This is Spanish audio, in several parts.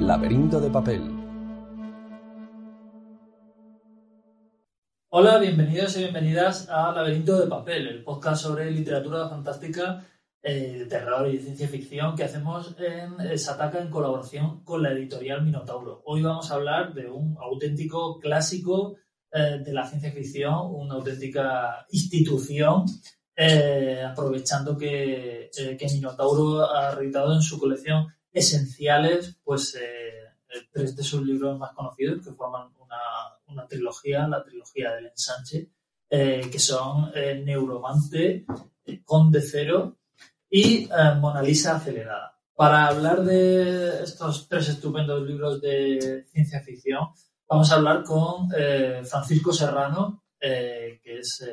Laberinto de papel. Hola, bienvenidos y bienvenidas a Laberinto de papel, el podcast sobre literatura fantástica, eh, terror y ciencia ficción que hacemos en eh, Sataka en colaboración con la editorial Minotauro. Hoy vamos a hablar de un auténtico clásico eh, de la ciencia ficción, una auténtica institución aprovechando que, que, Minotauro ha reeditado en su colección esenciales, pues eh, tres de sus libros más conocidos que forman una, una trilogía, la trilogía del ensanche, que son Neuromante, Conde Cero y Mona Lisa acelerada. Para hablar de estos tres estupendos libros de ciencia ficción, vamos a hablar con Francisco Serrano, que es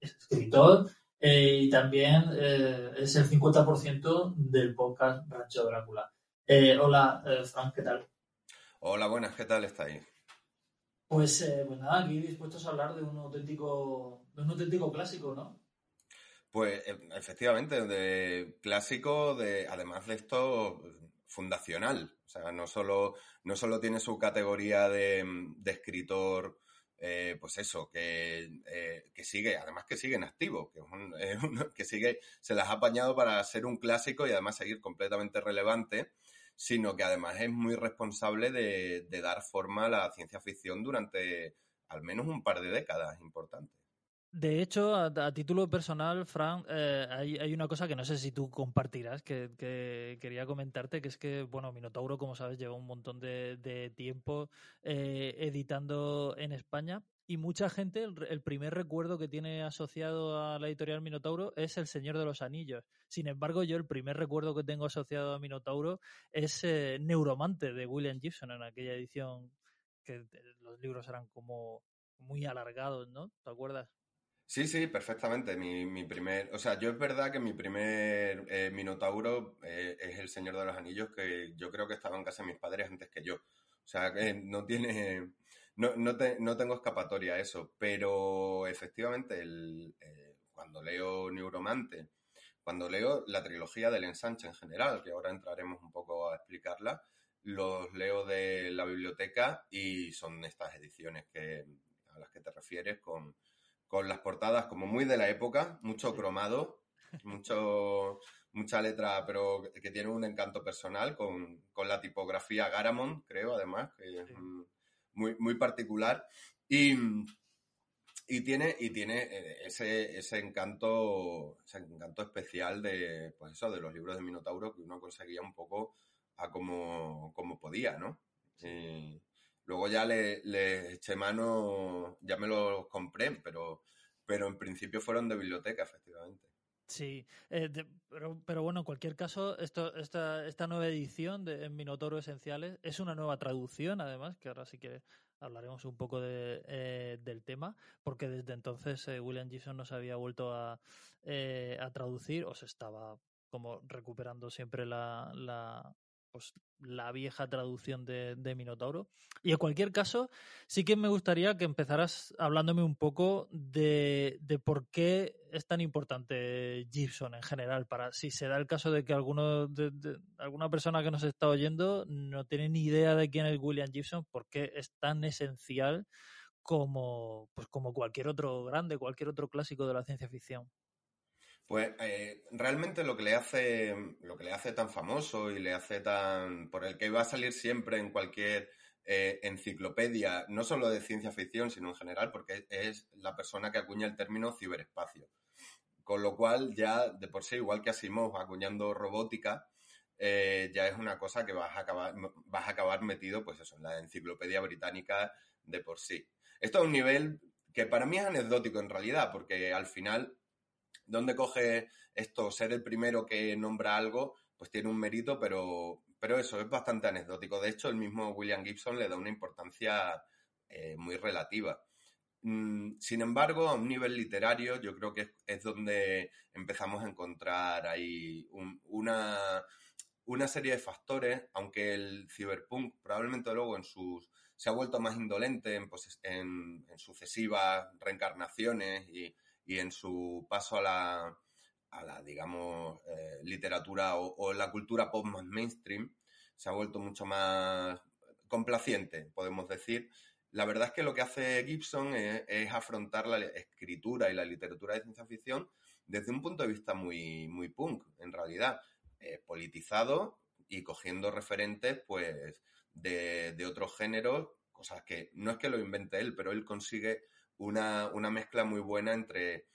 escritor eh, y también eh, es el 50% del podcast Rancho Drácula. Eh, hola, Frank, ¿qué tal? Hola, buenas, ¿qué tal estáis? Pues, pues nada, aquí dispuestos a hablar de un auténtico, de un auténtico clásico, ¿no? Pues efectivamente, de clásico, de, además de esto, fundacional. O sea, no solo, no solo tiene su categoría de, de escritor eh, pues eso, que, eh, que, sigue, además que sigue en activo, que, que sigue, se las ha apañado para ser un clásico y además seguir completamente relevante, sino que además es muy responsable de, de dar forma a la ciencia ficción durante al menos un par de décadas importantes. De hecho, a, título personal, Frank, eh, hay, una cosa que no sé si tú compartirás, que, que, quería comentarte, que es que, bueno, Minotauro, como sabes, lleva un montón de, de tiempo eh, editando en España y mucha gente, el, el, primer recuerdo que tiene asociado a la editorial Minotauro es El Señor de los Anillos. Sin embargo, yo el primer recuerdo que tengo asociado a Minotauro es eh, Neuromante de William Gibson en aquella edición que los libros eran como muy alargados, ¿no? ¿Te acuerdas? Sí, sí, perfectamente. Mi, mi, primer, o sea, yo es verdad que mi primer eh, Minotauro eh, es el Señor de los Anillos, que yo creo que estaba en casa de mis padres antes que yo. O sea, que no tiene, no, no, te, no tengo escapatoria a eso, pero efectivamente el, eh, cuando leo Neuromante, cuando leo la trilogía del ensanche en general, que ahora entraremos un poco a explicarla, los leo de la biblioteca y son estas ediciones que, a las que te refieres con con las portadas como muy de la época, mucho cromado, mucho, mucha letra, pero que tiene un encanto personal con, con la tipografía Garamond, creo, además, que es muy, muy particular. Y, y tiene, y tiene eh, ese, ese, encanto, ese encanto especial de, pues eso, de los libros de Minotauro que uno conseguía un poco a como, como podía, ¿no? Y, Luego ya le, eché mano, ya me los compré, pero, pero en principio fueron de biblioteca, efectivamente. Sí, eh, pero, pero, bueno, en cualquier caso, esta, esta nueva edición de Minotauro Esenciales es una nueva traducción, además, que ahora sí que hablaremos un poco de, eh, del tema, porque desde entonces eh, William Gibson no se había vuelto a, eh, a traducir, o se estaba como recuperando siempre la, la, pues, la vieja traducción de, Minotauro. Y en cualquier caso, sí que me gustaría que empezaras hablándome un poco de, de, por qué es tan importante Gibson en general. Para si se da el caso de que alguno de, alguna persona que nos está oyendo no tiene ni idea de quién es William Gibson, por qué es tan esencial como, pues como cualquier otro grande, cualquier otro clásico de la ciencia ficción. Pues eh, realmente lo que le hace lo que le hace tan famoso y le hace tan por el que va a salir siempre en cualquier eh, enciclopedia, no solo de ciencia ficción, sino en general, porque es la persona que acuña el término ciberespacio. Con lo cual, ya de por sí, igual que Asimov acuñando robótica, eh, ya es una cosa que vas a acabar, vas a acabar metido, pues eso, en la enciclopedia británica de por sí. Esto a un nivel que para mí es anecdótico en realidad, porque al final dónde coge esto, ser el primero que nombra algo, pues tiene un mérito, pero, pero eso es bastante anecdótico. De hecho, el mismo William Gibson le da una importancia eh, muy relativa. Mm, sin embargo, a un nivel literario, yo creo que es, donde empezamos a encontrar ahí un, una, una serie de factores, aunque el cyberpunk probablemente luego en sus se ha vuelto más indolente en, pues, en sucesivas reencarnaciones y, y en su paso a la, digamos, eh, literatura o, la cultura pop mainstream, se ha vuelto mucho más complaciente, podemos decir. La verdad es que lo que hace Gibson es, afrontar la escritura y la literatura de ciencia ficción desde un punto de vista muy, muy punk, en realidad, politizado y cogiendo referentes, pues, de, de otros géneros, cosas que no es que lo invente él, pero él consigue una, una mezcla muy buena entre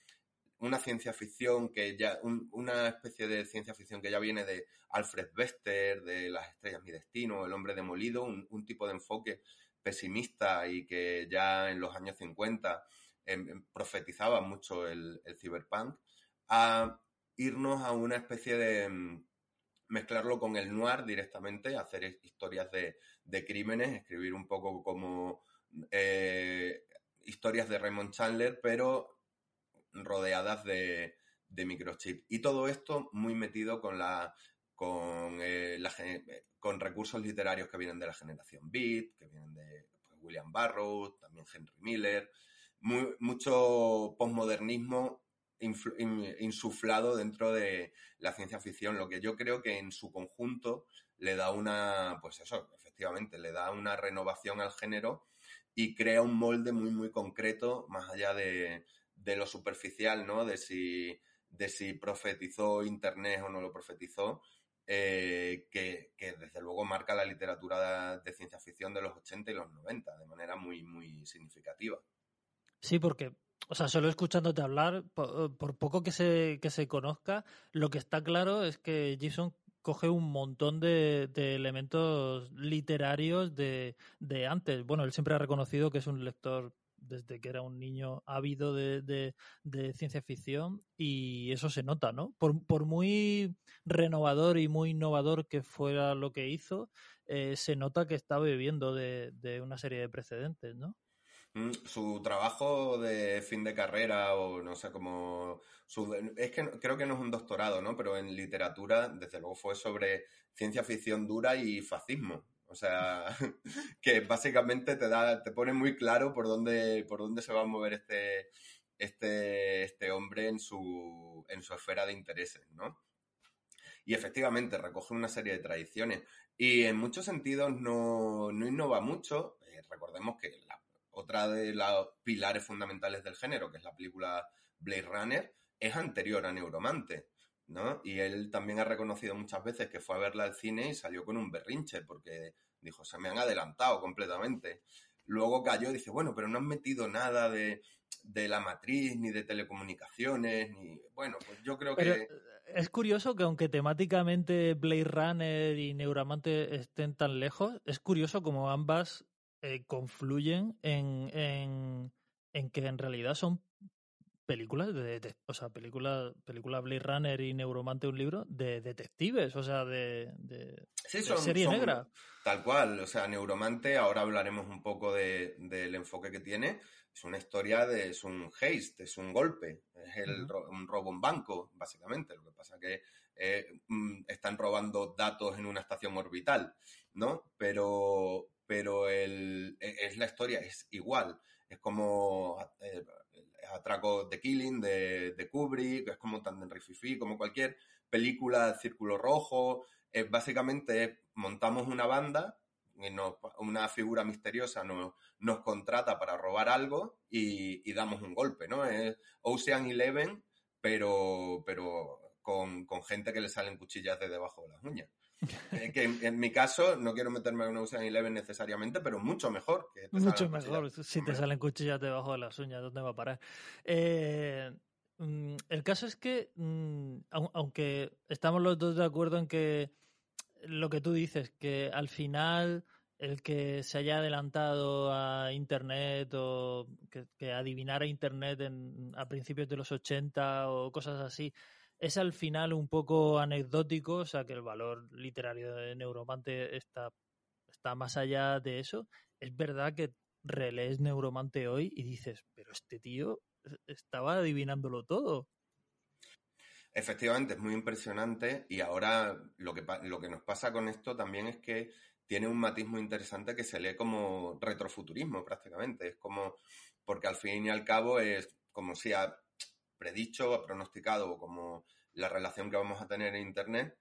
una ciencia ficción que ya, una especie de ciencia ficción que ya viene de Alfred Bester, de Las estrellas mi destino, El hombre demolido, un, tipo de enfoque pesimista y que ya en los años 50 em, em, profetizaba mucho el, el cyberpunk, a irnos a una especie de em, mezclarlo con el noir directamente, hacer historias de, de crímenes, escribir un poco como eh, historias de Raymond Chandler, pero rodeadas de, de microchip. Y todo esto muy metido con la con, eh, con recursos literarios que vienen de la generación Beat, que vienen de pues, William Barrow, también Henry Miller, muy, mucho posmodernismo insuflado dentro de la ciencia ficción, lo que yo creo que en su conjunto le da una, pues eso, efectivamente, le da una renovación al género y crea un molde muy, muy concreto, más allá de, de lo superficial, ¿no? De si, de si profetizó Internet o no lo profetizó, eh, que, desde luego marca la literatura de, ciencia ficción de los 80 y los 90 de manera muy, muy significativa. Sí, porque, o sea, solo escuchándote hablar, por, poco que se, que se conozca, lo que está claro es que Gibson coge un montón de, de elementos literarios de, de, antes. Bueno, él siempre ha reconocido que es un lector desde que era un niño ávido de, ciencia ficción y eso se nota, ¿no? Por, muy renovador y muy innovador que fuera lo que hizo, eh, se nota que está bebiendo de, una serie de precedentes, ¿no? Mm, su trabajo de fin de carrera o no sé cómo... es que creo que no es un doctorado, ¿no? Pero en literatura, desde luego, fue sobre ciencia ficción dura y fascismo. O sea, que básicamente te da, te pone muy claro por dónde, por dónde se va a mover este, este, este hombre en su, en su esfera de intereses, ¿no? Y efectivamente recoge una serie de tradiciones. Y en muchos sentidos no, no innova mucho. Eh, recordemos que la, otra de los pilares fundamentales del género, que es la película Blade Runner, es anterior a Neuromante. ¿no? Y él también ha reconocido muchas veces que fue a verla al cine y salió con un berrinche porque dijo, se me han adelantado completamente. Luego cayó y dice, bueno, pero no han metido nada de, la matriz, ni de telecomunicaciones, ni... Bueno, pues yo creo que... Es curioso que aunque temáticamente Blade Runner y Neuramante estén tan lejos, es curioso como ambas eh, confluyen en, en, en que en realidad son películas de, o sea, película, película Blade Runner y Neuromante un libro de detectives, o sea, de, de, serie negra. Tal cual, o sea, Neuromante, ahora hablaremos un poco del enfoque que tiene, es una historia de, es un haste, es un golpe, es el, un robo en banco, básicamente, lo que pasa que eh, mm, están robando datos en una estación orbital, ¿no? Pero, pero el, e, es la historia, es igual, es como... Eh, atraco de Killing de, de Kubrick, es como tan Rififi, como cualquier película Círculo Rojo. básicamente montamos una banda, una figura misteriosa nos, nos contrata para robar algo y, damos un golpe, ¿no? Es Ocean Eleven, pero, pero con, con gente que le salen cuchillas de debajo de las uñas. Eh, que en, mi caso, no quiero meterme en una Ocean Eleven necesariamente, pero mucho mejor. Que mucho mejor. Si te salen cuchillas debajo de las uñas, ¿dónde va a parar? Eh, mm, el caso es que, mm, aunque estamos los dos de acuerdo en que lo que tú dices, que al final el que se haya adelantado a Internet o que, que adivinara Internet en, a principios de los 80 o cosas así, es al final un poco anecdótico, o sea que el valor literario de Neuromante está, está más allá de eso. Es verdad que relees Neuromante hoy y dices, pero este tío estaba adivinándolo todo. Efectivamente, es muy impresionante y ahora lo que, lo que nos pasa con esto también es que tiene un matiz muy interesante que se lee como retrofuturismo prácticamente. Es como, porque al fin y al cabo es como si predicho o pronosticado como la relación que vamos a tener en Internet,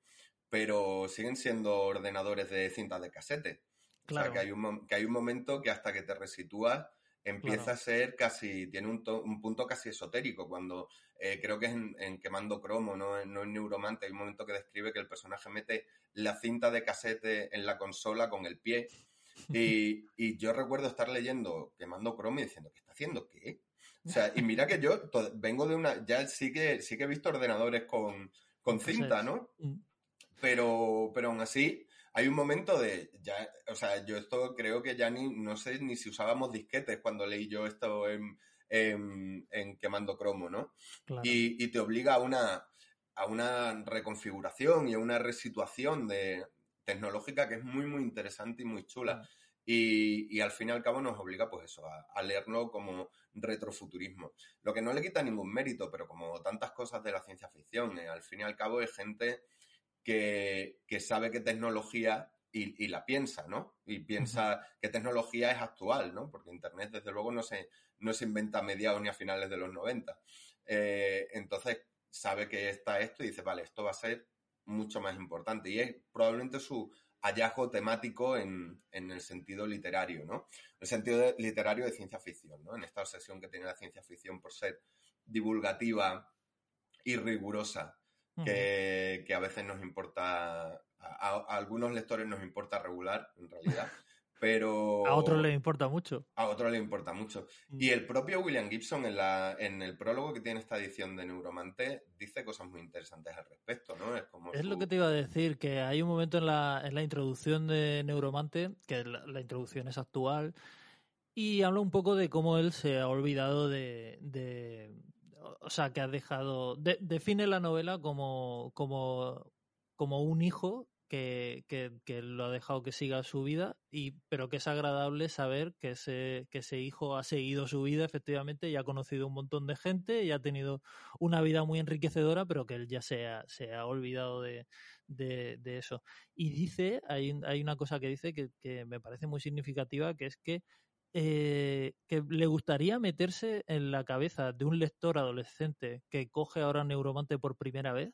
pero siguen siendo ordenadores de cinta de casete. O sea, que hay, un, que hay un momento que hasta que te resitúas empieza a ser casi, tiene un, un, punto casi esotérico, cuando eh, creo que es en, Quemando Cromo, ¿no? no en Neuromante, hay un momento que describe que el personaje mete la cinta de casete en la consola con el pie. Y, y yo recuerdo estar leyendo Quemando Cromo y diciendo, ¿qué está haciendo? ¿Qué? O sea, y mira que yo vengo de una, ya sí que, sí que he visto ordenadores con, con cinta, ¿no? Mm. Pero, pero aún así, hay un momento de, ya, o sea, yo esto creo que ya ni, no sé ni si usábamos disquetes cuando leí yo esto en, en, Quemando Cromo, ¿no? Y, te obliga a una, a una reconfiguración y a una resituación de, tecnológica que es muy, muy interesante y muy chula. Y, al fin y al cabo nos obliga, pues eso, a, leerlo como retrofuturismo. Lo que no le quita ningún mérito, pero como tantas cosas de la ciencia ficción, eh, al fin y al cabo es gente que, sabe qué tecnología y, la piensa, ¿no? Y piensa qué tecnología es actual, ¿no? Porque Internet, desde luego, no se, no se inventa a mediados ni a finales de los 90. Eh, entonces, sabe que está esto y dice, vale, esto va a ser mucho más importante. Y es probablemente su hallazgo temático en, el sentido literario, ¿no? El sentido literario de ciencia ficción, ¿no? En esta obsesión que tiene la ciencia ficción por ser divulgativa y rigurosa que, a veces nos importa, a, algunos lectores nos importa regular, en realidad. Pero... A otros les importa mucho. A otros les importa mucho. Mm. Y el propio William Gibson, en, la, en el prólogo que tiene esta edición de Neuromante, dice cosas muy interesantes al respecto, ¿no? Es, como es lo que te iba a decir, que hay un momento en la, en la introducción de Neuromante, que la, introducción es actual, y habla un poco de cómo él se ha olvidado de, o sea, que ha dejado, define la novela como, como, como un hijo que, que, lo ha dejado que siga su vida, y, pero que es agradable saber que ese, que ese hijo ha seguido su vida efectivamente y ha conocido un montón de gente y ha tenido una vida muy enriquecedora, pero que él ya se ha, se ha olvidado de, de, eso. Y dice, hay, hay una cosa que dice que, que me parece muy significativa, que es que eh, que le gustaría meterse en la cabeza de un lector adolescente que coge ahora Neuromante por primera vez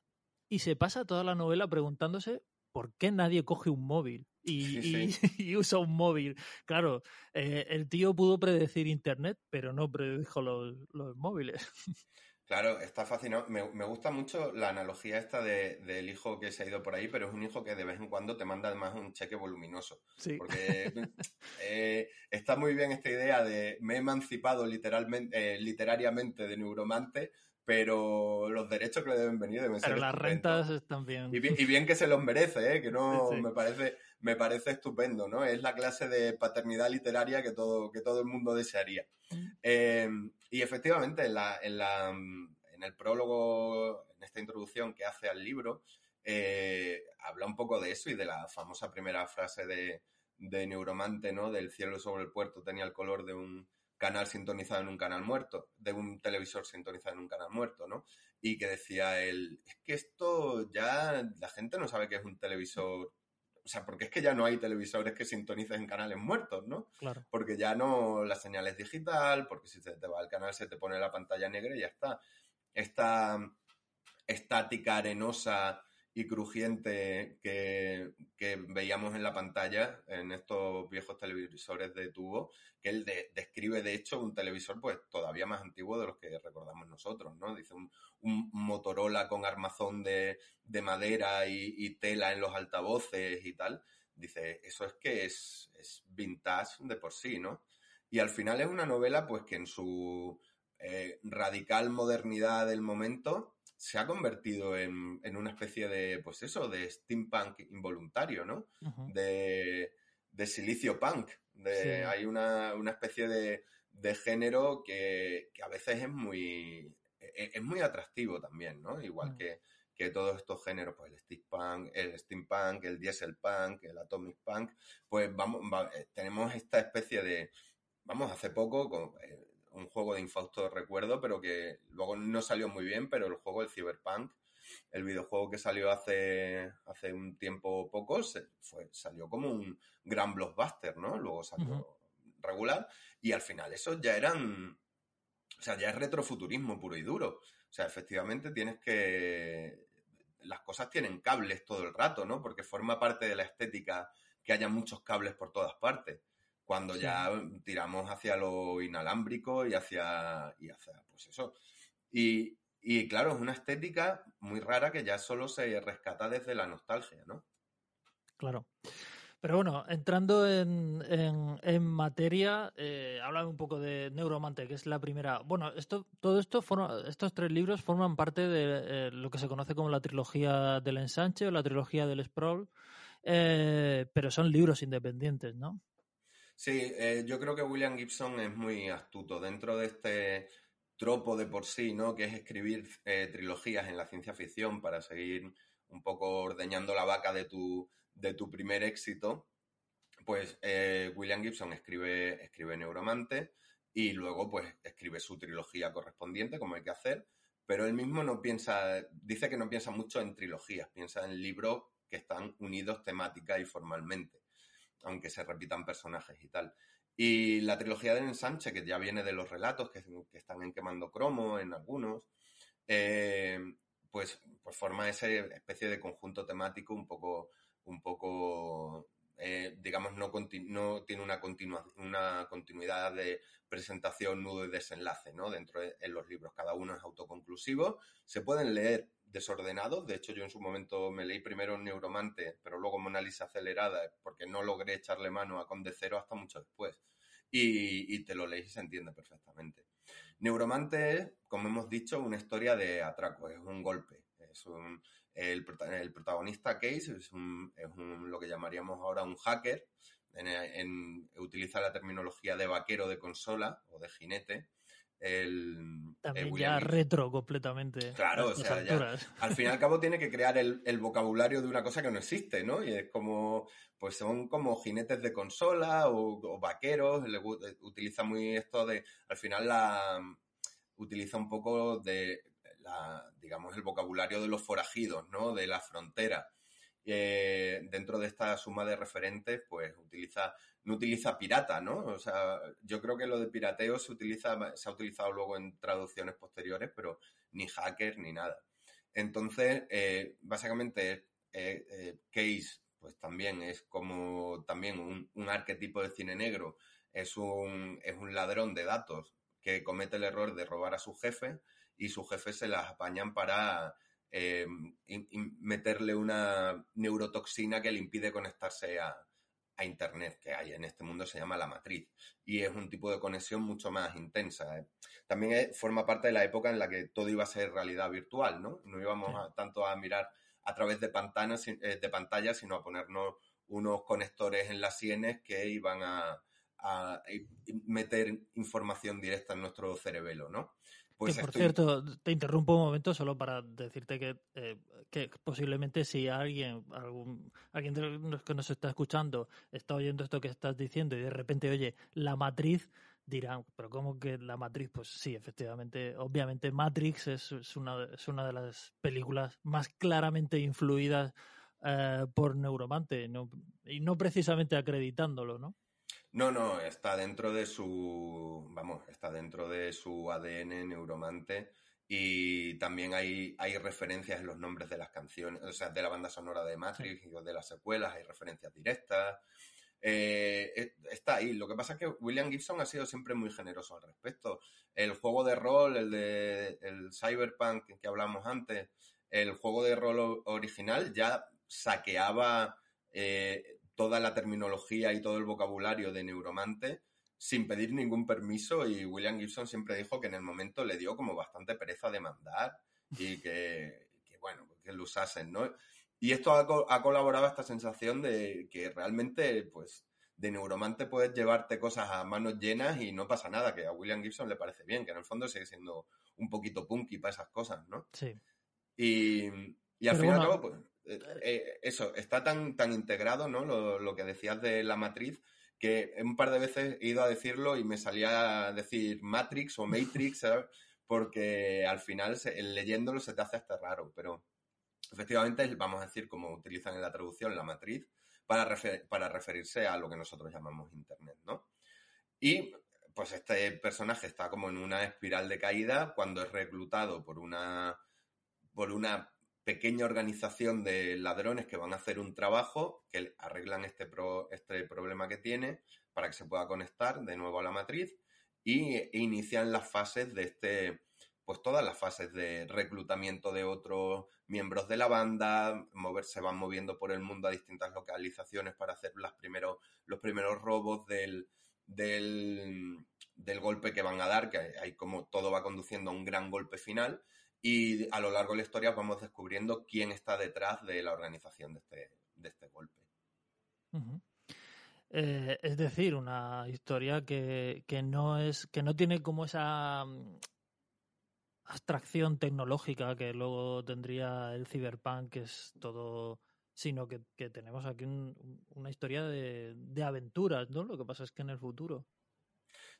y se pasa toda la novela preguntándose por qué nadie coge un móvil y, usa un móvil. Claro, eh, el tío pudo predecir Internet, pero no predijo los, los móviles. Claro, está fascinado. Me, me, gusta mucho la analogía esta del de, hijo que se ha ido por ahí, pero es un hijo que de vez en cuando te manda además un cheque voluminoso. Sí. Porque eh, está muy bien esta idea de me he emancipado literalmente, eh, literariamente de neuromante, pero los derechos que le deben venir deben ser. Pero las rentas están bien. Y, bien. que se los merece, ¿eh? que no me parece me parece estupendo, ¿no? Es la clase de paternidad literaria que todo, que todo el mundo desearía. Mm. Em, y efectivamente, en, la, en, la, en el prólogo, en esta introducción que hace al libro, eh, habla un poco de eso y de la famosa primera frase de, de Neuromante, ¿no? Del cielo sobre el puerto tenía el color de un canal sintonizado en un canal muerto, de un televisor sintonizado en un canal muerto, ¿no? Y que decía él, es que esto ya la gente no sabe que es un televisor o sea, porque es que ya no hay televisores que sintonicen canales muertos, ¿no? Claro. Porque ya no la señal es digital, porque si se te va el canal se te pone la pantalla negra y ya está. Esta estática arenosa y crujiente que, veíamos en la pantalla en estos viejos televisores de tubo, que él describe de hecho un televisor pues todavía más antiguo de los que recordamos nosotros, ¿no? Dice un, Motorola con armazón de, madera y, tela en los altavoces y tal. Dice, eso es que es, es vintage de por sí, ¿no? Y al final es una novela pues que en su eh, radical modernidad del momento se ha convertido en, una especie de, pues eso, de steampunk involuntario, ¿no? de, silicio punk. De, Hay una, especie de, género que, a veces es muy, e, es, muy atractivo también, ¿no? Igual mm. que, que todos estos géneros, pues el steampunk, el steampunk, el diesel punk, el atomic punk, pues vamos, eh, tenemos esta especie de, vamos, hace poco, con, eh, un juego de infausto recuerdo, pero que luego no salió muy bien, pero el juego, el Cyberpunk, el videojuego que salió hace, hace un tiempo poco, fue, salió como un gran blockbuster, ¿no? Luego salió regular y al final esos ya eran, o sea, ya es retrofuturismo puro y duro. O sea, efectivamente tienes que, las cosas tienen cables todo el rato, ¿no? Porque forma parte de la estética que haya muchos cables por todas partes. Cuando ya tiramos hacia lo inalámbrico y hacia, y hacia pues eso. Y, y claro, es una estética muy rara que ya solo se rescata desde la nostalgia, ¿no? Claro. Pero bueno, entrando en, en, materia, eh, háblame un poco de Neuromante, que es la primera. Bueno, esto, todo esto, forma, estos tres libros forman parte de eh, lo que se conoce como la trilogía del ensanche o la trilogía del sprawl, eh, pero son libros independientes, ¿no? Sí, eh, yo creo que William Gibson es muy astuto dentro de este tropo de por sí, ¿no? Que es escribir trilogías en la ciencia ficción para seguir un poco ordeñando la vaca de tu de tu primer éxito, pues eh, William Gibson escribe, escribe Neuromante y luego pues escribe su trilogía correspondiente, como hay que hacer, pero él mismo no piensa, dice que no piensa mucho en trilogías, piensa en libros que están unidos temática y formalmente, aunque se repitan personajes y tal. Y la trilogía del ensanche, que ya viene de los relatos que, están en quemando cromo en algunos, eh, pues, pues forma esa especie de conjunto temático un poco un poco, eh, digamos, no, no tiene una, continuidad de presentación, nudo y desenlace, ¿no? Dentro de en los libros, cada uno es autoconclusivo. Se pueden leer desordenados. De hecho, yo en su momento me leí primero Neuromante, pero luego Mona Lisa acelerada, porque no logré echarle mano a Conde Cero hasta mucho después. Y, y te lo lees y se entiende perfectamente. Neuromante es, como hemos dicho, una historia de atraco, es un golpe, es un, el, protagonista Case es, un, es un, lo que llamaríamos ahora un hacker. utiliza la terminología de vaquero de consola o de jinete. El, También ya retro completamente. Claro, o sea, al fin y al cabo tiene que crear el, vocabulario de una cosa que no existe, ¿no? Y es como, pues son como jinetes de consola o, vaqueros, le, utiliza muy esto de, al final la, utiliza un poco de digamos, el vocabulario de los forajidos, ¿no? De la frontera. Eh, dentro de esta suma de referentes, pues utiliza, no utiliza pirata, ¿no? O sea, yo creo que lo de pirateo se utiliza, se ha utilizado luego en traducciones posteriores, pero ni hacker ni nada. Entonces, eh, básicamente, eh, Case, pues también es como también un, un, arquetipo de cine negro, es un, es un ladrón de datos que comete el error de robar a su jefe y sus jefes se las apañan para eh, meterle una neurotoxina que le impide conectarse a, Internet que hay en este mundo, se llama la matriz. Y es un tipo de conexión mucho más intensa. ¿eh? También forma parte de la época en la que todo iba a ser realidad virtual, ¿no? No íbamos tanto a mirar a través de, pantanas, eh, de pantallas, sino a ponernos unos conectores en las sienes que iban a, a meter información directa en nuestro cerebelo, ¿no? Pues por cierto, te interrumpo un momento solo para decirte que, eh, que posiblemente si alguien, algún, alguien de los que nos está escuchando está oyendo esto que estás diciendo y de repente oye la matriz, dirán, pero ¿cómo que la matriz? Pues sí, efectivamente, obviamente Matrix es, es, una, es una de las películas más claramente influidas eh, por Neuromante no, y no precisamente acreditándolo, ¿no? No, no, está dentro de su, vamos, está dentro de su ADN neuromante y también hay, hay referencias en los nombres de las canciones, o sea, de la banda sonora de Matrix y de las secuelas, hay referencias directas. Eh, eh, está ahí. Lo que pasa es que William Gibson ha sido siempre muy generoso al respecto. El juego de rol, el de el Cyberpunk que hablamos antes, el juego de rol original ya saqueaba eh, toda la terminología y todo el vocabulario de Neuromante sin pedir ningún permiso y William Gibson siempre dijo que en el momento le dio como bastante pereza de mandar y que, bueno, que lo usasen, ¿no? Y esto ha, colaborado a esta sensación de que realmente, pues, de Neuromante puedes llevarte cosas a manos llenas y no pasa nada, que a William Gibson le parece bien, que en el fondo sigue siendo un poquito punky para esas cosas, ¿no? Sí. Y, y al fin y al cabo, pues, eh, eh, eso, está tan, tan integrado, ¿no? Lo, que decías de la matriz, que un par de veces he ido a decirlo y me salía a decir Matrix o Matrix, porque al final leyéndolo se te hace hasta raro, pero efectivamente vamos a decir como utilizan en la traducción la matriz para, para referirse a lo que nosotros llamamos Internet, ¿no? Y pues este personaje está como en una espiral de caída cuando es reclutado por una por una pequeña organización de ladrones que van a hacer un trabajo, que arreglan este, este problema que tiene para que se pueda conectar de nuevo a la matriz y e inician las fases de este, pues todas las fases de reclutamiento de otros miembros de la banda, moverse, van moviendo por el mundo a distintas localizaciones para hacer las los primeros robos del, del, del golpe que van a dar, que hay como todo va conduciendo a un gran golpe final y a lo largo de la historia vamos descubriendo quién está detrás de la organización de este, de este golpe. Eh, es decir, una historia que, que, no es, que no tiene como esa mm, abstracción tecnológica que luego tendría el cyberpunk, que es todo, sino que, que tenemos aquí una historia de, de, aventuras, ¿no? Lo que pasa es que en el futuro.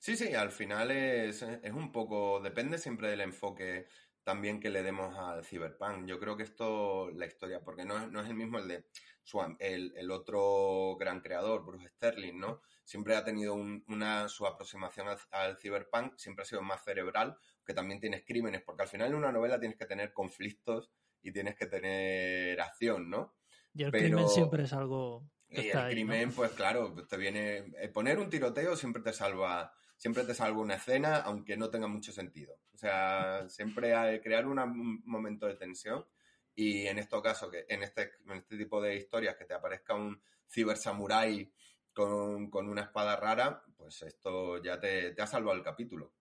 Sí, sí, al final es, es un poco, depende siempre del enfoque también que le demos al Cyberpunk. Yo creo que esto, la historia, porque no es, no es el mismo el de Swan, el, el, otro gran creador, Bruce Sterling, ¿no? Siempre ha tenido una, su aproximación al, Cyberpunk, siempre ha sido más cerebral, que también tienes crímenes, porque al final en una novela tienes que tener conflictos y tienes que tener acción, ¿no? Y el crimen siempre es algo... y el crimen, pues claro, te viene... Eh, poner un tiroteo siempre te salva siempre te salva una escena, aunque no tenga mucho sentido. O sea, siempre hay crear un momento de tensión y en este caso, que en este, en este tipo de historias, que te aparezca un ciber samurai con, con una espada rara, pues esto ya te, te ha salvado el capítulo.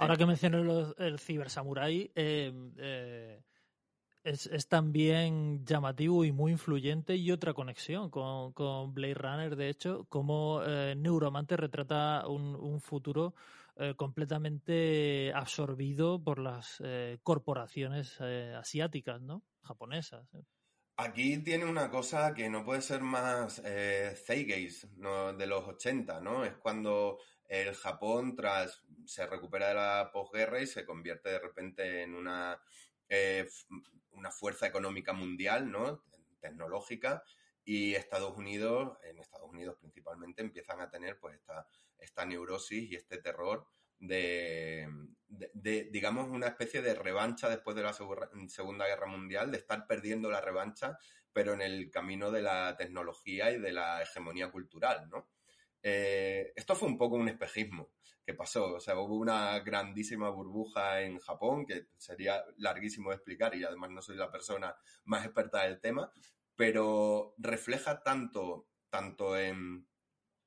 Ahora que mencionas el ciber samurai, eh, eh, es, también llamativo y muy influyente y otra conexión con, con Blade Runner, de hecho, como eh, Neuromante retrata un, futuro eh, completamente absorbido por las eh, corporaciones asiáticas, ¿no? Japonesas. Aquí tiene una cosa que no puede ser más eh, ¿no? de los 80, ¿no? Es cuando el Japón tras se recupera de la posguerra y se convierte de repente en una eh, una fuerza económica mundial, ¿no? Tecnológica, y Estados Unidos, en Estados Unidos principalmente, empiezan a tener pues esta, esta neurosis y este terror de, de, digamos, una especie de revancha después de la Segunda Guerra Mundial, de estar perdiendo la revancha, pero en el camino de la tecnología y de la hegemonía cultural, ¿no? Eh, esto fue un poco un espejismo que pasó. O sea, hubo una grandísima burbuja en Japón, que sería larguísimo de explicar y además no soy la persona más experta del tema, pero refleja tanto, tanto en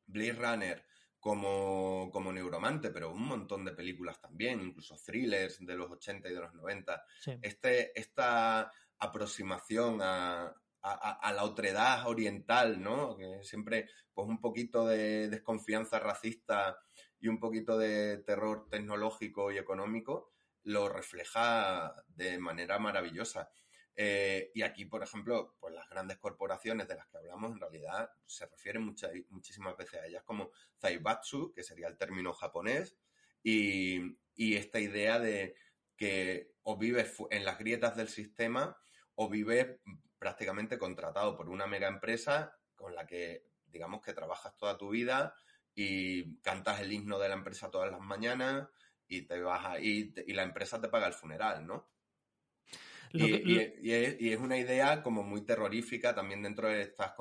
Blade Runner como, como Neuromante, pero un montón de películas también, incluso thrillers de los 80 y de los 90. Este, esta aproximación a, a, la otredad oriental, ¿no? Que siempre, pues un poquito de desconfianza racista y un poquito de terror tecnológico y económico, lo refleja de manera maravillosa. Eh, y aquí, por ejemplo, pues las grandes corporaciones de las que hablamos en realidad se refieren muchísimas veces a ellas como Zaibatsu, que sería el término japonés, y esta idea de que o vives en las grietas del sistema o vives prácticamente contratado por una mega empresa con la que, digamos, que trabajas toda tu vida y cantas el himno de la empresa todas las mañanas y te vas y, la empresa te paga el funeral, ¿no? Y, es, una idea como muy terrorífica también dentro de, estas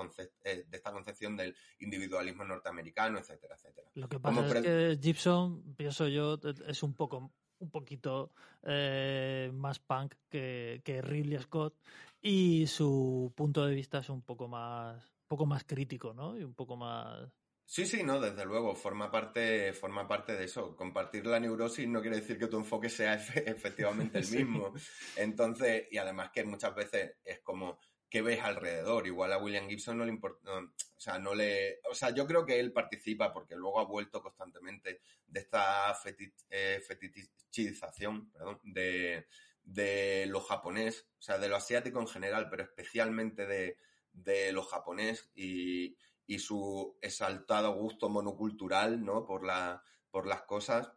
eh, de esta concepción del individualismo norteamericano, etcétera, etcétera. Lo que pasa es que Gibson, pienso yo, es un poco un poquito eh, más punk que, que Ridley Scott y su punto de vista es un poco más, poco más crítico, ¿no? Y un poco más... Sí, sí, no, desde luego, forma parte, forma parte de eso. Compartir la neurosis no quiere decir que tu enfoque sea efectivamente el mismo. Entonces, y además que muchas veces es como, ¿qué ves alrededor? Igual a William Gibson no le importa, o sea, no le, o sea, yo creo que él participa porque luego ha vuelto constantemente de esta eh, fetichización, de, de lo japonés, o sea, de lo asiático en general, pero especialmente de, de lo japonés y, y, su exaltado gusto monocultural, ¿no? Por, la, por las cosas.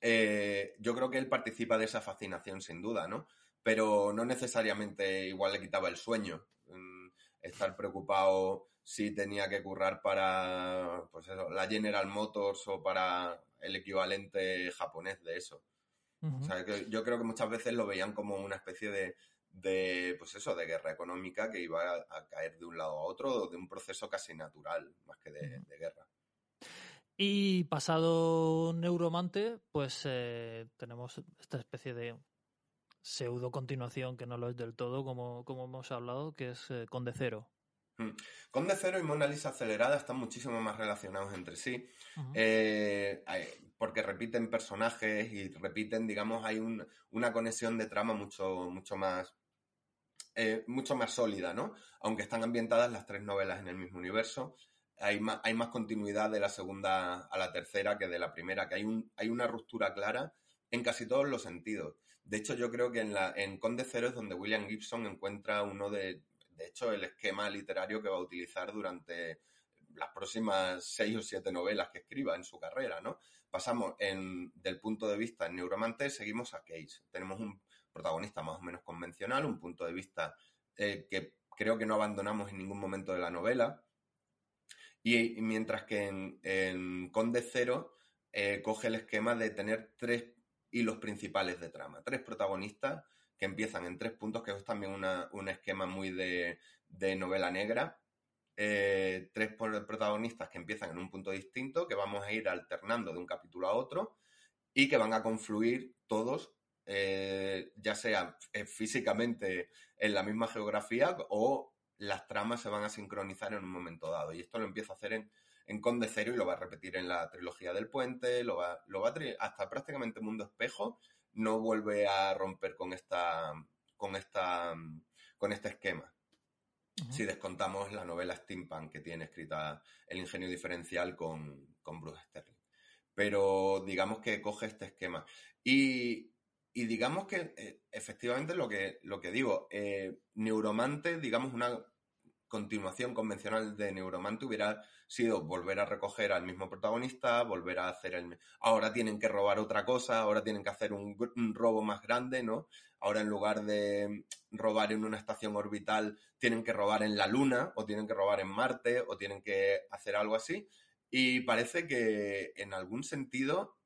Eh, yo creo que él participa de esa fascinación, sin duda, ¿no? Pero no necesariamente igual le quitaba el sueño. Mm, estar preocupado si tenía que currar para, pues eso, la General Motors o para el equivalente japonés de eso. O sea, que yo creo que muchas veces lo veían como una especie de, de, pues eso, de guerra económica que iba a, caer de un lado a otro, de un proceso casi natural, más que de, guerra. Y pasado Neuromante, pues eh, tenemos esta especie de pseudo continuación que no lo es del todo, como, como hemos hablado, que es eh, Conde Cero. Mm. Conde Cero y Mona Lisa Acelerada están muchísimo más relacionados entre sí, eh, porque repiten personajes y repiten, digamos, hay una conexión de trama mucho, mucho más eh, mucho más sólida, ¿no? Aunque están ambientadas las tres novelas en el mismo universo, hay más, hay más continuidad de la segunda a la tercera que de la primera, que hay, un, hay una ruptura clara en casi todos los sentidos. De hecho, yo creo que en, la, en Conde Cero es donde William Gibson encuentra uno de, de hecho, el esquema literario que va a utilizar durante las próximas seis o siete novelas que escriba en su carrera, ¿no? Pasamos en, del punto de vista Neuromante, seguimos a Case. Tenemos un, protagonista más o menos convencional, un punto de vista eh, que creo que no abandonamos en ningún momento de la novela. Y, mientras que en, Conde Cero eh, coge el esquema de tener tres hilos principales de trama, tres protagonistas que empiezan en tres puntos, que es también un esquema muy de, novela negra. Eh, tres protagonistas que empiezan en un punto distinto, que vamos a ir alternando de un capítulo a otro y que van a confluir todos eh, ya sea eh, físicamente en la misma geografía o las tramas se van a sincronizar en un momento dado. Y esto lo empieza a hacer en, en Conde Cero y lo va a repetir en la trilogía del puente, lo va, lo va a hasta prácticamente Mundo Espejo, no vuelve a romper con esta, con esta, con este esquema. Si descontamos la novela Steampunk que tiene escrita El ingenio diferencial con, con Bruce Sterling. Pero digamos que coge este esquema. Y, y digamos que eh, efectivamente lo que, lo que digo, eh, Neuromante, digamos una continuación convencional de Neuromante hubiera sido volver a recoger al mismo protagonista, volver a hacer el... Ahora tienen que robar otra cosa, ahora tienen que hacer un, robo más grande, ¿no? Ahora en lugar de robar en una estación orbital, tienen que robar en la Luna, o tienen que robar en Marte, o tienen que hacer algo así. Y parece que en algún sentido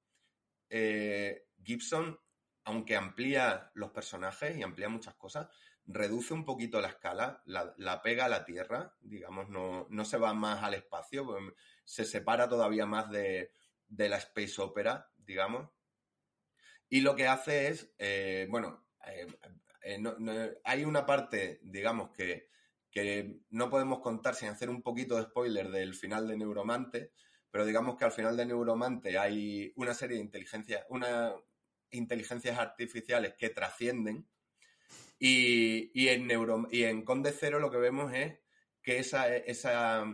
eh, Gibson aunque amplía los personajes y amplía muchas cosas, reduce un poquito la escala, la, pega a la Tierra, digamos, no, no, se va más al espacio, pues, se separa todavía más de, la space opera, digamos. Y lo que hace es, eh, bueno, eh, eh, hay una parte, digamos, que, que no podemos contar sin hacer un poquito de spoiler del final de Neuromante, pero digamos que al final de Neuromante hay una serie de inteligencia, una, inteligencias artificiales que trascienden. Y, en, y en Conde Cero lo que vemos es que esa, esa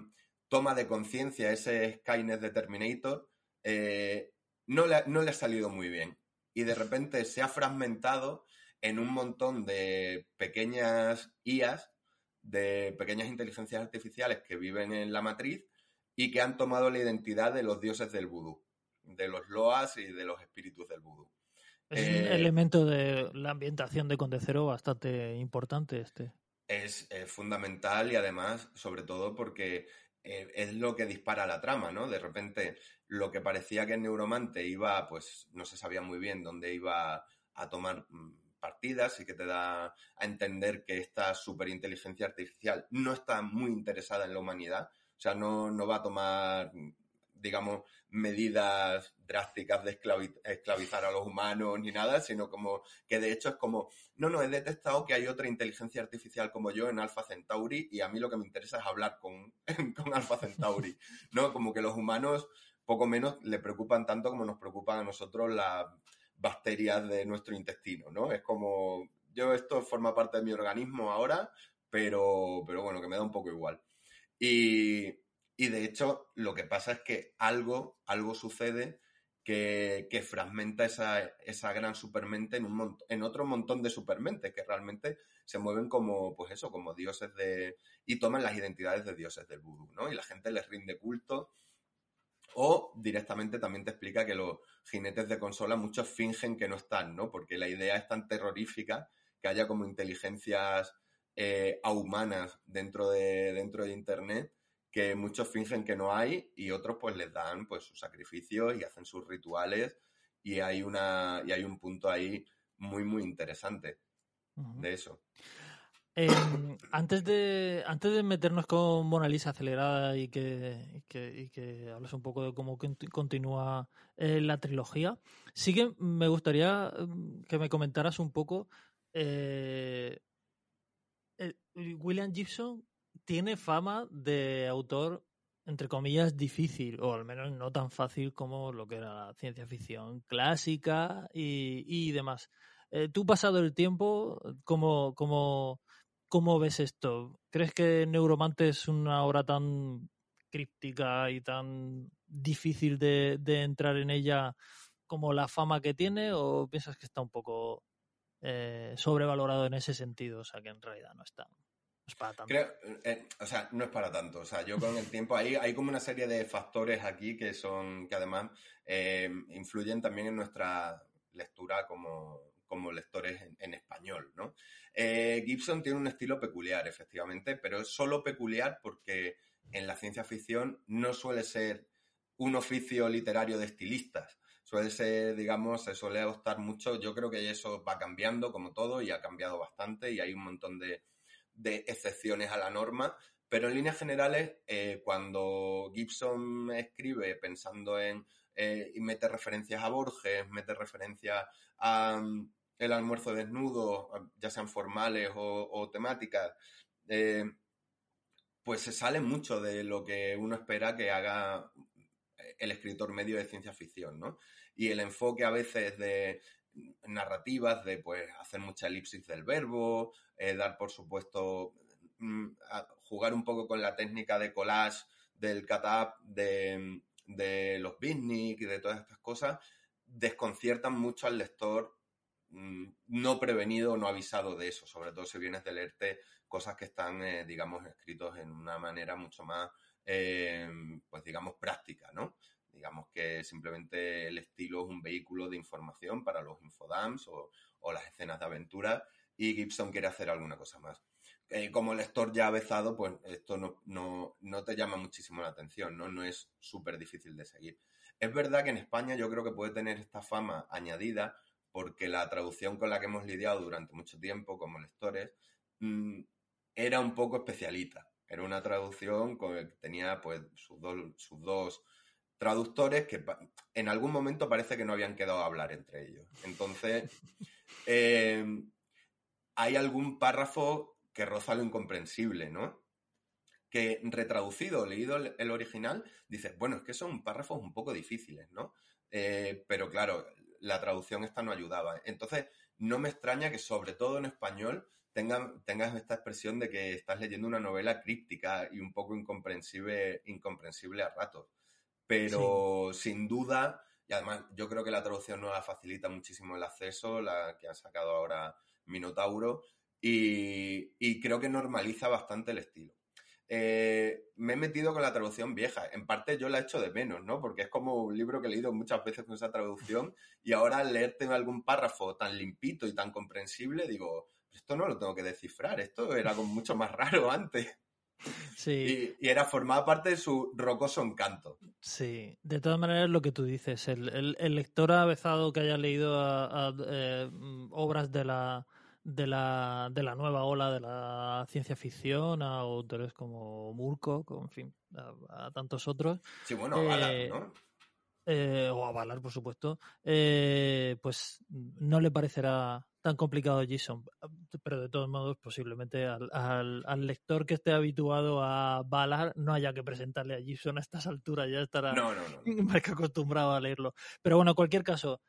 toma de conciencia, ese Skynet de Terminator, eh, no, le, no le ha salido muy bien. Y de repente se ha fragmentado en un montón de pequeñas IAs, de pequeñas inteligencias artificiales que viven en la matriz y que han tomado la identidad de los dioses del vudú, de los loas y de los espíritus del vudú. Es un eh, elemento de la ambientación de Conde Cero bastante importante este. Es, fundamental y además, sobre todo porque eh, es lo que dispara la trama, ¿no? De repente, lo que parecía que el Neuromante iba, pues no se sabía muy bien dónde iba a tomar mm, partidas y que te da a entender que esta superinteligencia artificial no está muy interesada en la humanidad, o sea, no, no va a tomar digamos, medidas drásticas de esclavizar a los humanos ni nada, sino como que de hecho es como, no, no, he detectado que hay otra inteligencia artificial como yo en Alpha Centauri y a mí lo que me interesa es hablar con, con Alpha Centauri, ¿no? Como que los humanos poco menos le preocupan tanto como nos preocupan a nosotros las bacterias de nuestro intestino, ¿no? Es como, yo esto forma parte de mi organismo ahora, pero, pero bueno, que me da un poco igual. Y, y de hecho, lo que pasa es que algo, algo sucede que, fragmenta esa, esa, gran supermente en, un en otro montón de supermentes que realmente se mueven como, pues eso, como dioses de... y toman las identidades de dioses del vudú, ¿no? Y la gente les rinde culto. O directamente también te explica que los jinetes de consola muchos fingen que no están, ¿no? Porque la idea es tan terrorífica que haya como inteligencias eh, ahumanas dentro de, dentro de Internet que muchos fingen que no hay y otros pues les dan pues sus sacrificios y hacen sus rituales y hay una y hay un punto ahí muy muy interesante. de eso. Em, antes, de, antes de meternos con Mona Lisa acelerada y que, que, hables un poco de cómo continúa eh, la trilogía, sí que me gustaría em, que me comentaras un poco. Eh, William Gibson tiene fama de autor, entre comillas, difícil, o al menos no tan fácil como lo que era la ciencia ficción clásica y, y demás. tú, pasado el tiempo, como, como ¿Cómo ves esto? ¿Crees que Neuromante es una obra tan críptica y tan difícil de, entrar en ella como la fama que tiene o piensas que está un poco eh, sobrevalorado en ese sentido? O sea, que en realidad no está. Para tanto. Eh, o sea, no es para tanto. O sea, yo con el tiempo hay, como una serie de factores aquí que son, que además eh, influyen también en nuestra lectura como, como lectores en, español, ¿no? Eh, Gibson tiene un estilo peculiar, efectivamente, pero es solo peculiar porque en la ciencia ficción no suele ser un oficio literario de estilistas. Suele ser, digamos, se suele adoptar mucho. Yo creo que eso va cambiando como todo y ha cambiado bastante y hay un montón de, excepciones a la norma. Pero en líneas generales, eh, cuando Gibson escribe pensando en eh, y mete referencias a Borges, mete referencias a, el almuerzo desnudo, ya sean formales o, temáticas, eh, pues se sale mucho de lo que uno espera que haga el escritor medio de ciencia ficción, ¿no? Y el enfoque a veces de narrativas, de pues hacer mucha elipsis del verbo, eh, dar por supuesto, mm, jugar un poco con la técnica de collage del catap, de, de los beatnik y de todas estas cosas, desconciertan mucho al lector Mm, no prevenido o no avisado de eso, sobre todo si vienes de leerte cosas que están, eh, digamos, escritos en una manera mucho más, eh, pues digamos, práctica, ¿no? Digamos que simplemente el estilo es un vehículo de información para los infodams o, las escenas de aventura y Gibson quiere hacer alguna cosa más. Eh, como lector ya avezado, pues esto no, no, no, te llama muchísimo la atención, ¿no? No es súper difícil de seguir. Es verdad que en España yo creo que puede tener esta fama añadida porque la traducción con la que hemos lidiado durante mucho tiempo como lectores mm, era un poco especialita. Era una traducción que tenía pues sus dos, traductores que en algún momento parece que no habían quedado a hablar entre ellos. Entonces, eh, hay algún párrafo que roza lo incomprensible, ¿no? Que retraducido, leído el, original, dices, bueno, es que son párrafos un poco difíciles, ¿no? Eh, pero claro, la traducción esta no ayudaba. Entonces, no me extraña que sobre todo en español tengas esta expresión de que estás leyendo una novela críptica y un poco incomprensible, incomprensible a ratos. Pero sin duda, y además yo creo que la traducción nueva facilita muchísimo el acceso, la que ha sacado ahora Minotauro, y creo que normaliza bastante el estilo. Eh, me he metido con la traducción vieja. En parte yo la echo de menos, ¿no? Porque es como un libro que he leído muchas veces con esa traducción y ahora leerte algún párrafo tan limpito y tan comprensible, digo, esto no lo tengo que descifrar, esto era algo mucho más raro antes. Sí. Y, era formada parte de su rocoso encanto. Sí, de todas maneras lo que tú dices, el, lector avezado que haya leído eh, obras de la de la, de la nueva ola de la ciencia ficción a autores como Murko, en fin, a, tantos otros. Sí, bueno, a Valar, eh, ¿no? Eh, o a Valar, por supuesto, eh, pues no le parecerá tan complicado a Jason, pero de todos modos posiblemente al, al, lector que esté habituado a Valar no haya que presentarle a Jason a estas alturas, ya estará más que acostumbrado a leerlo. Pero bueno, en cualquier caso,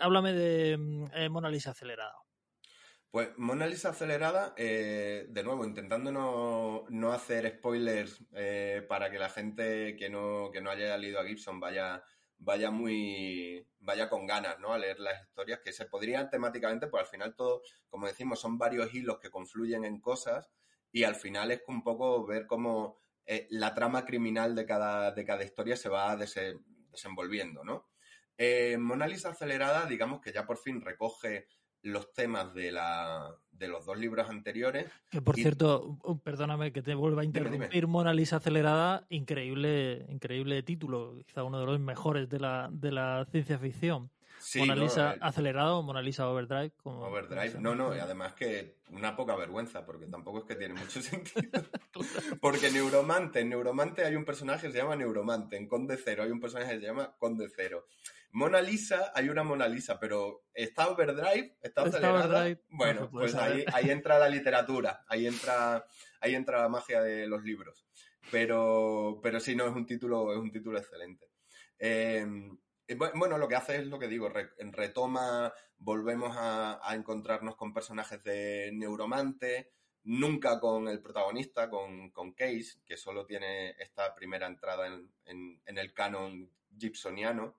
háblame de mm, Mona Lisa acelerada. Pues Mona Lisa acelerada, eh, de nuevo, intentando no, hacer spoilers eh, para que la gente que no, que no haya leído a Gibson vaya, vaya muy vaya con ganas ¿no? a leer las historias que se podrían temáticamente, pues al final todo, como decimos, son varios hilos que confluyen en cosas y al final es un poco ver cómo eh, la trama criminal de cada, de cada historia se va desenvolviendo, ¿no? Mona Lisa acelerada, digamos que ya por fin recoge los temas de, la, de los dos libros anteriores. Que por cierto, uh, perdóname que te vuelva a interrumpir, Mona Lisa Acelerada, increíble, increíble título, quizá uno de los mejores de la, de la ciencia ficción. Mona Lisa acelerado, Mona Lisa Overdrive. Como, overdrive, no, no, y además que una poca vergüenza, porque tampoco es que tiene mucho sentido. porque Neuromante, en Neuromante hay un personaje que se llama Neuromante, en Conde Cero hay un personaje que se llama Conde Cero. Mona Lisa, hay una Mona Lisa, pero ¿está Overdrive? ¿Está acelerada? bueno, pues ahí, ahí entra la literatura, ahí entra, ahí entra la magia de los libros. Pero, pero sí, no, es un título, es un título excelente. Eh, bueno, lo que hace es lo que digo, retoma, volvemos a, encontrarnos con personajes de Neuromante, nunca con el protagonista, con, con Case, que solo tiene esta primera entrada en, el canon gibsoniano,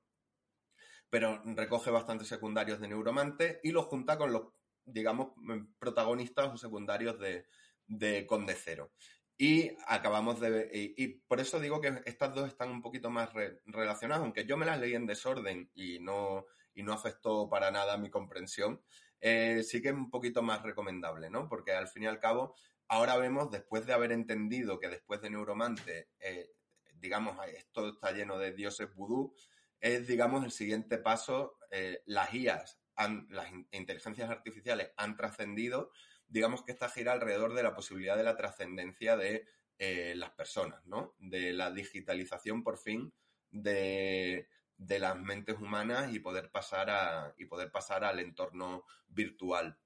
pero recoge bastantes secundarios de Neuromante y los junta con los, digamos, protagonistas o secundarios de, de Conde Cero. Y acabamos de... Y, y, por eso digo que estas dos están un poquito más relacionadas, aunque yo me las leí en desorden y no, y no afectó para nada mi comprensión, eh, sí que es un poquito más recomendable, ¿no? Porque al fin y al cabo, ahora vemos, después de haber entendido que después de Neuromante, eh, digamos, esto está lleno de dioses vudú, es, digamos, el siguiente paso, eh, las IAS, han, las inteligencias artificiales han trascendido digamos que esta gira alrededor de la posibilidad de la trascendencia de eh, las personas, ¿no? De la digitalización, por fin, de, las mentes humanas y poder pasar a y poder pasar al entorno virtual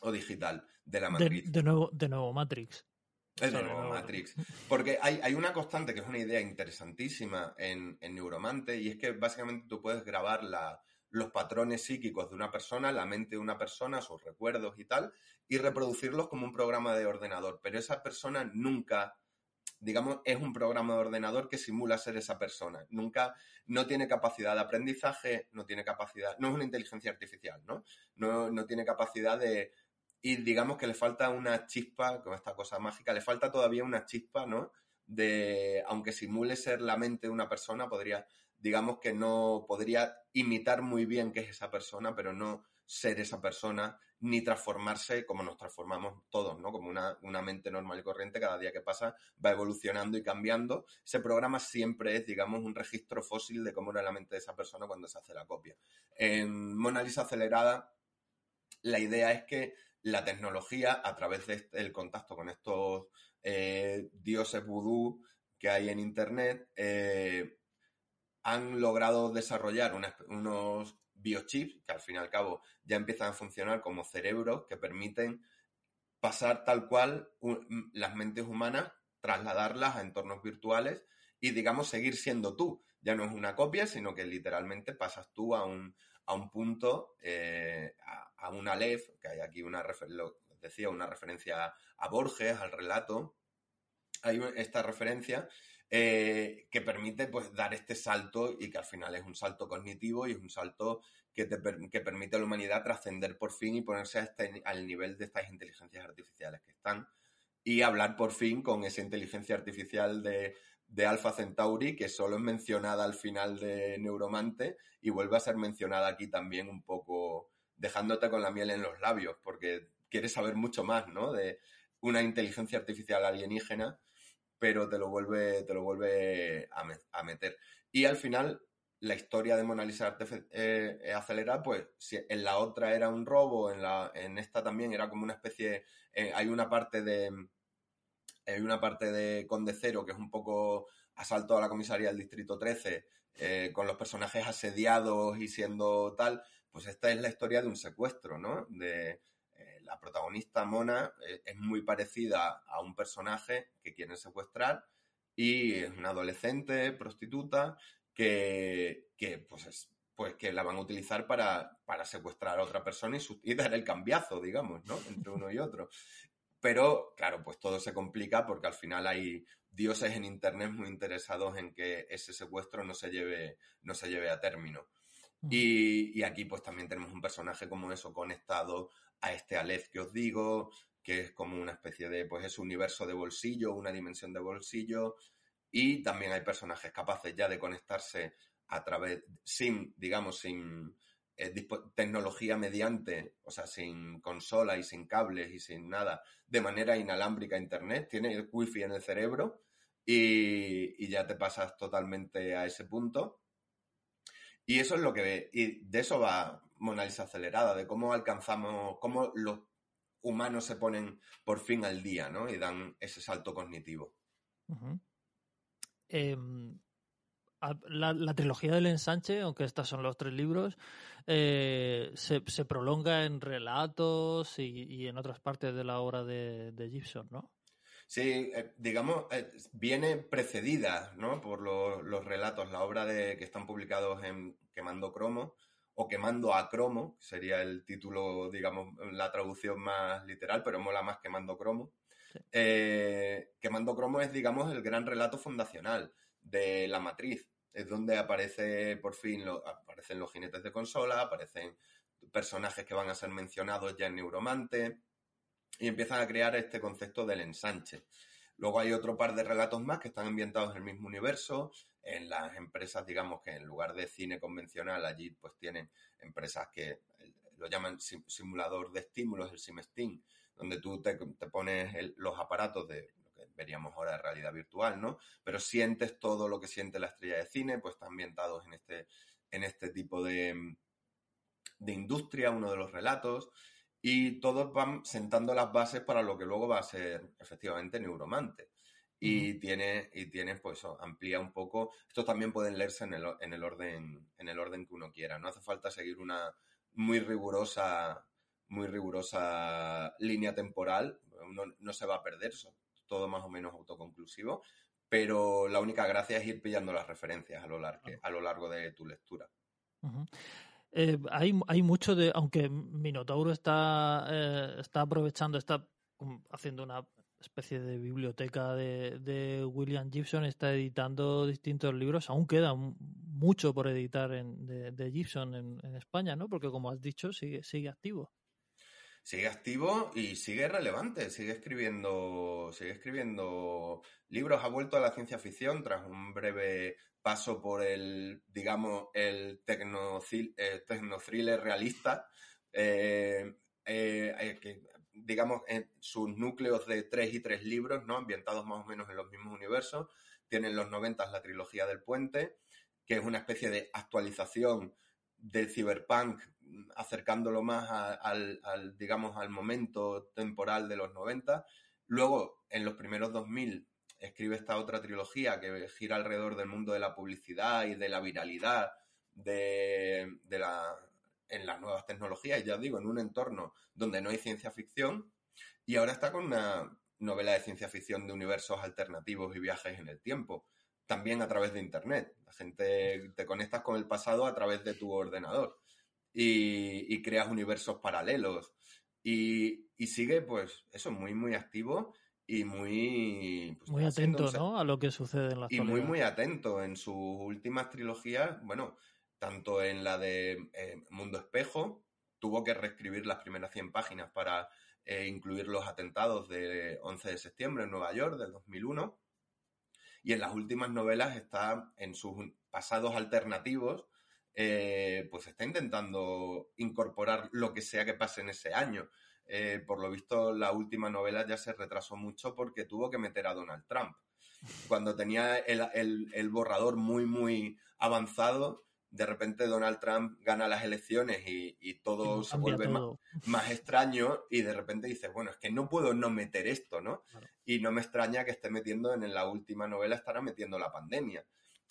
o digital de la matriz. De, nuevo, de nuevo Matrix. Es de nuevo Matrix. Porque hay, una constante que es una idea interesantísima en, en Neuromante y es que básicamente tú puedes grabar la, los patrones psíquicos de una persona, la mente de una persona, sus recuerdos y tal, y reproducirlos como un programa de ordenador. Pero esa persona nunca, digamos, es un programa de ordenador que simula ser esa persona. Nunca, no tiene capacidad de aprendizaje, no tiene capacidad, no es una inteligencia artificial, ¿no? No, no tiene capacidad de, y digamos que le falta una chispa, con esta cosa mágica, le falta todavía una chispa, ¿no? De, aunque simule ser la mente de una persona, podría digamos que no podría imitar muy bien qué es esa persona, pero no ser esa persona ni transformarse como nos transformamos todos, ¿no? Como una, mente normal y corriente, cada día que pasa va evolucionando y cambiando. Ese programa siempre es, digamos, un registro fósil de cómo era la mente de esa persona cuando se hace la copia. En Mona Lisa Acelerada, la idea es que la tecnología, a través del este, contacto con estos eh, dioses vudú que hay en Internet, eh, han logrado desarrollar unos biochips que al fin y al cabo ya empiezan a funcionar como cerebros que permiten pasar tal cual las mentes humanas, trasladarlas a entornos virtuales y digamos seguir siendo tú. Ya no es una copia, sino que literalmente pasas tú a un, a un punto, eh, a, una LEF, que hay aquí una, decía, una referencia a Borges, al relato. Hay esta referencia eh, que permite pues dar este salto y que al final es un salto cognitivo y es un salto que, te, que permite a la humanidad trascender por fin y ponerse este, al nivel de estas inteligencias artificiales que están y hablar por fin con esa inteligencia artificial de, de Alpha Centauri que solo es mencionada al final de Neuromante y vuelve a ser mencionada aquí también un poco dejándote con la miel en los labios porque quieres saber mucho más, ¿no? De una inteligencia artificial alienígena pero te lo vuelve, te lo vuelve a, meter. Y al final, la historia de Mona Lisa eh, acelera, pues si en la otra era un robo, en, la, en esta también era como una especie, eh, hay una parte de, hay una parte de Conde Cero que es un poco asalto a la comisaría del Distrito 13, eh, con los personajes asediados y siendo tal, pues esta es la historia de un secuestro, ¿no? De, la protagonista Mona eh, es muy parecida a un personaje que quieren secuestrar y es una adolescente prostituta que, pues, pues que la van a utilizar para, secuestrar a otra persona y, dar el cambiazo, digamos, ¿no? Entre uno y otro. Pero, claro, pues todo se complica porque al final hay dioses en Internet muy interesados en que ese secuestro no se lleve, no se lleve a término. Y, y, aquí pues también tenemos un personaje como eso conectado a este Aleph que os digo, que es como una especie de, pues es un universo de bolsillo, una dimensión de bolsillo, y también hay personajes capaces ya de conectarse a través, sin, digamos, sin eh, tecnología mediante, o sea, sin consola y sin cables y sin nada, de manera inalámbrica Internet, tiene el wifi en el cerebro y, ya te pasas totalmente a ese punto. Y eso es lo que... Y de eso va Mona Lisa acelerada, de cómo alcanzamos, cómo los humanos se ponen por fin al día, ¿no? Y dan ese salto cognitivo. La, trilogía del ensanche, aunque estos son los tres libros, eh, se, prolonga en relatos y, en otras partes de la obra de, Gibson, ¿no? Sí, eh, digamos, eh, viene precedida ¿no? por los relatos, la obra de que están publicados en Quemando Cromo, o Quemando a Cromo, sería el título, digamos, la traducción más literal, pero mola más Quemando Cromo. Quemando Cromo es, digamos, el gran relato fundacional de la matriz. Es donde aparece, por fin, aparecen los jinetes de consola, aparecen personajes que van a ser mencionados ya en Neuromante, y empiezan a crear este concepto del ensanche. Luego hay otro par de relatos más que están ambientados en el mismo universo, en las empresas, digamos que en lugar de cine convencional, allí pues tienen empresas que lo llaman simulador de estímulos, el SimSteam, donde tú te, pones los aparatos de veríamos ahora de realidad virtual, ¿no? Pero sientes todo lo que siente la estrella de cine, pues están ambientados en este, en este tipo de, de industria, uno de los relatos y todos van sentando las bases para lo que luego va a ser efectivamente Neuromante. Y tiene, y tiene, pues amplía un poco. Estos también pueden leerse en el, en el orden, en el orden que uno quiera. No hace falta seguir una muy rigurosa, muy rigurosa línea temporal. Uno no se va a perder, son todo más o menos autoconclusivo. Pero la única gracia es ir pillando las referencias a lo largo, a lo largo de tu lectura. Eh, hay, hay mucho de, aunque Minotauro está, eh, está aprovechando, está haciendo una especie de biblioteca de, William Gibson, está editando distintos libros, aún queda mucho por editar en, de, Gibson en, España, ¿no? Porque como has dicho, sigue, sigue activo. Sigue activo y sigue relevante, sigue escribiendo, sigue escribiendo libros, ha vuelto a la ciencia ficción tras un breve paso por el, digamos, el tecno, eh, realista, eh, eh, digamos, en sus núcleos de tres y tres libros, ¿no? Ambientados más o menos en los mismos universos. Tienen los noventas la trilogía del puente, que es una especie de actualización del cyberpunk, acercándolo más al, digamos, al momento temporal de los 90. Luego, en los primeros 2000, escribe esta otra trilogía que gira alrededor del mundo de la publicidad y de la viralidad de, la, en las nuevas tecnologías, ya digo, en un entorno donde no hay ciencia ficción. Y ahora está con una novela de ciencia ficción de universos alternativos y viajes en el tiempo, también a través de Internet. La gente te conectas con el pasado a través de tu ordenador y, creas universos paralelos. Y, y, sigue, pues, eso, muy, muy activo y muy... Pues, muy atento, ¿no? A lo que sucede en la Y muy, muy atento. En sus últimas trilogías, bueno, tanto en la de eh, Mundo Espejo, tuvo que reescribir las primeras 100 páginas para eh, incluir los atentados de 11 de septiembre en Nueva York del 2001. Y en las últimas novelas está en sus pasados alternativos, eh, pues está intentando incorporar lo que sea que pase en ese año. Eh, por lo visto, la última novela ya se retrasó mucho porque tuvo que meter a Donald Trump. Cuando tenía el, borrador muy, muy avanzado, de repente Donald Trump gana las elecciones y, todo se vuelve Más, extraño y de repente dices, bueno, es que no puedo no meter esto, ¿no? Y no me extraña que esté metiendo en la última novela, estará metiendo la pandemia.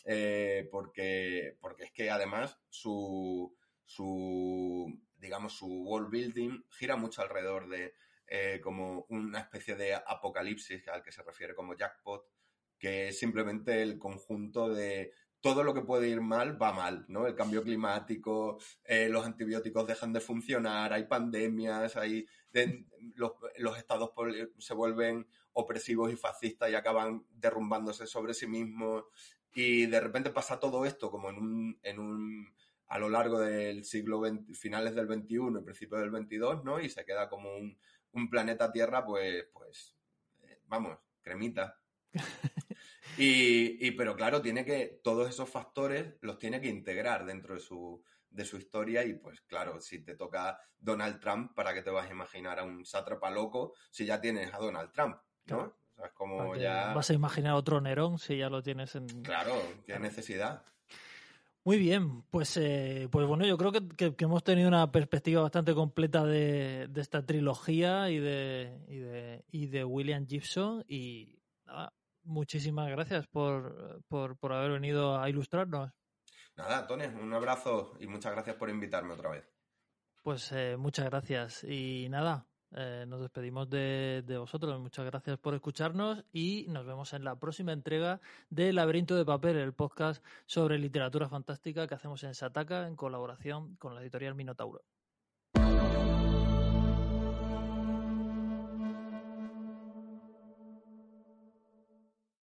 Eh, porque, porque es que además su, su digamos, su world building gira mucho alrededor de eh, como una especie de apocalipsis al que se refiere como jackpot, que es simplemente el conjunto de todo lo que puede ir mal va mal, ¿no? El cambio climático, eh, los antibióticos dejan de funcionar, hay pandemias, hay los, los, estados se vuelven opresivos y fascistas y acaban derrumbándose sobre sí mismos y de repente pasa todo esto como en un, en un a lo largo del siglo XX, finales del XXI y principios del XXII, ¿no? Y se queda como un, planeta Tierra, pues, pues, eh, vamos, cremita. y, pero claro, tiene que, todos esos factores los tiene que integrar dentro de su, de su historia y pues claro, si te toca Donald Trump, ¿para qué te vas a imaginar a un sátrapa loco si ya tienes a Donald Trump? ¿no? es como ya... Vas a imaginar otro Nerón si ya lo tienes en... Claro, qué necesidad. Muy bien, pues, eh, pues bueno, yo creo que, hemos tenido una perspectiva bastante completa de, esta trilogía y de, y de, y de William Gibson y nada, muchísimas gracias por, por, por haber venido a ilustrarnos. Nada, Tony, un abrazo y muchas gracias por invitarme otra vez. Pues eh, muchas gracias y nada, eh, nos despedimos de, de, vosotros. Muchas gracias por escucharnos y nos vemos en la próxima entrega de Laberinto de Papel, el podcast sobre literatura fantástica que hacemos en Sataka en colaboración con la editorial Minotauro.